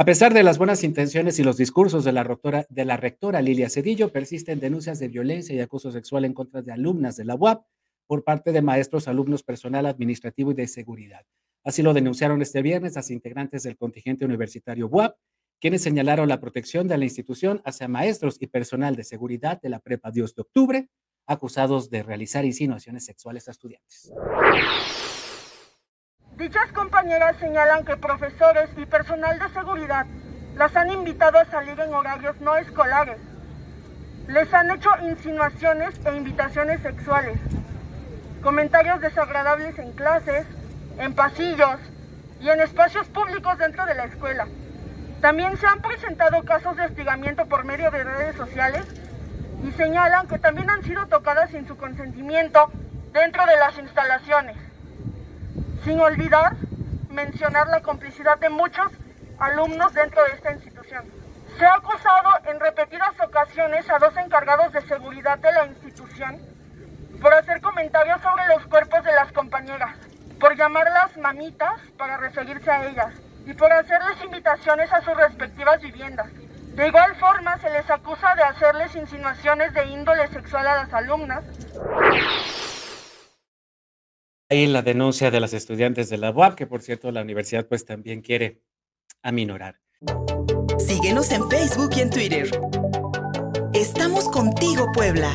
A pesar de las buenas intenciones y los discursos de la, rectora, de la rectora Lilia Cedillo, persisten denuncias de violencia y acoso sexual en contra de alumnas de la UAP por parte de maestros, alumnos, personal administrativo y de seguridad. Así lo denunciaron este viernes las integrantes del contingente universitario UAP, quienes señalaron la protección de la institución hacia maestros y personal de seguridad de la Prepa Dios de Octubre, acusados de realizar insinuaciones sexuales a estudiantes. Dichas compañeras señalan que profesores y personal de seguridad las han invitado a salir en horarios no escolares. Les han hecho insinuaciones e invitaciones sexuales, comentarios desagradables en clases, en pasillos y en espacios públicos dentro de la escuela. También se han presentado casos de hostigamiento por medio de redes sociales y señalan que también han sido tocadas sin su consentimiento dentro de las instalaciones. Sin olvidar mencionar la complicidad de muchos alumnos dentro de esta institución. Se ha acusado en repetidas ocasiones a dos encargados de seguridad de la institución por hacer comentarios sobre los cuerpos de las compañeras, por llamarlas mamitas para referirse a ellas y por hacerles invitaciones a sus respectivas viviendas. De igual forma, se les acusa de hacerles insinuaciones de índole sexual a las alumnas Ahí la denuncia de las estudiantes de la UAP, que por cierto la universidad pues también quiere aminorar. Síguenos en Facebook y en Twitter. Estamos contigo, Puebla.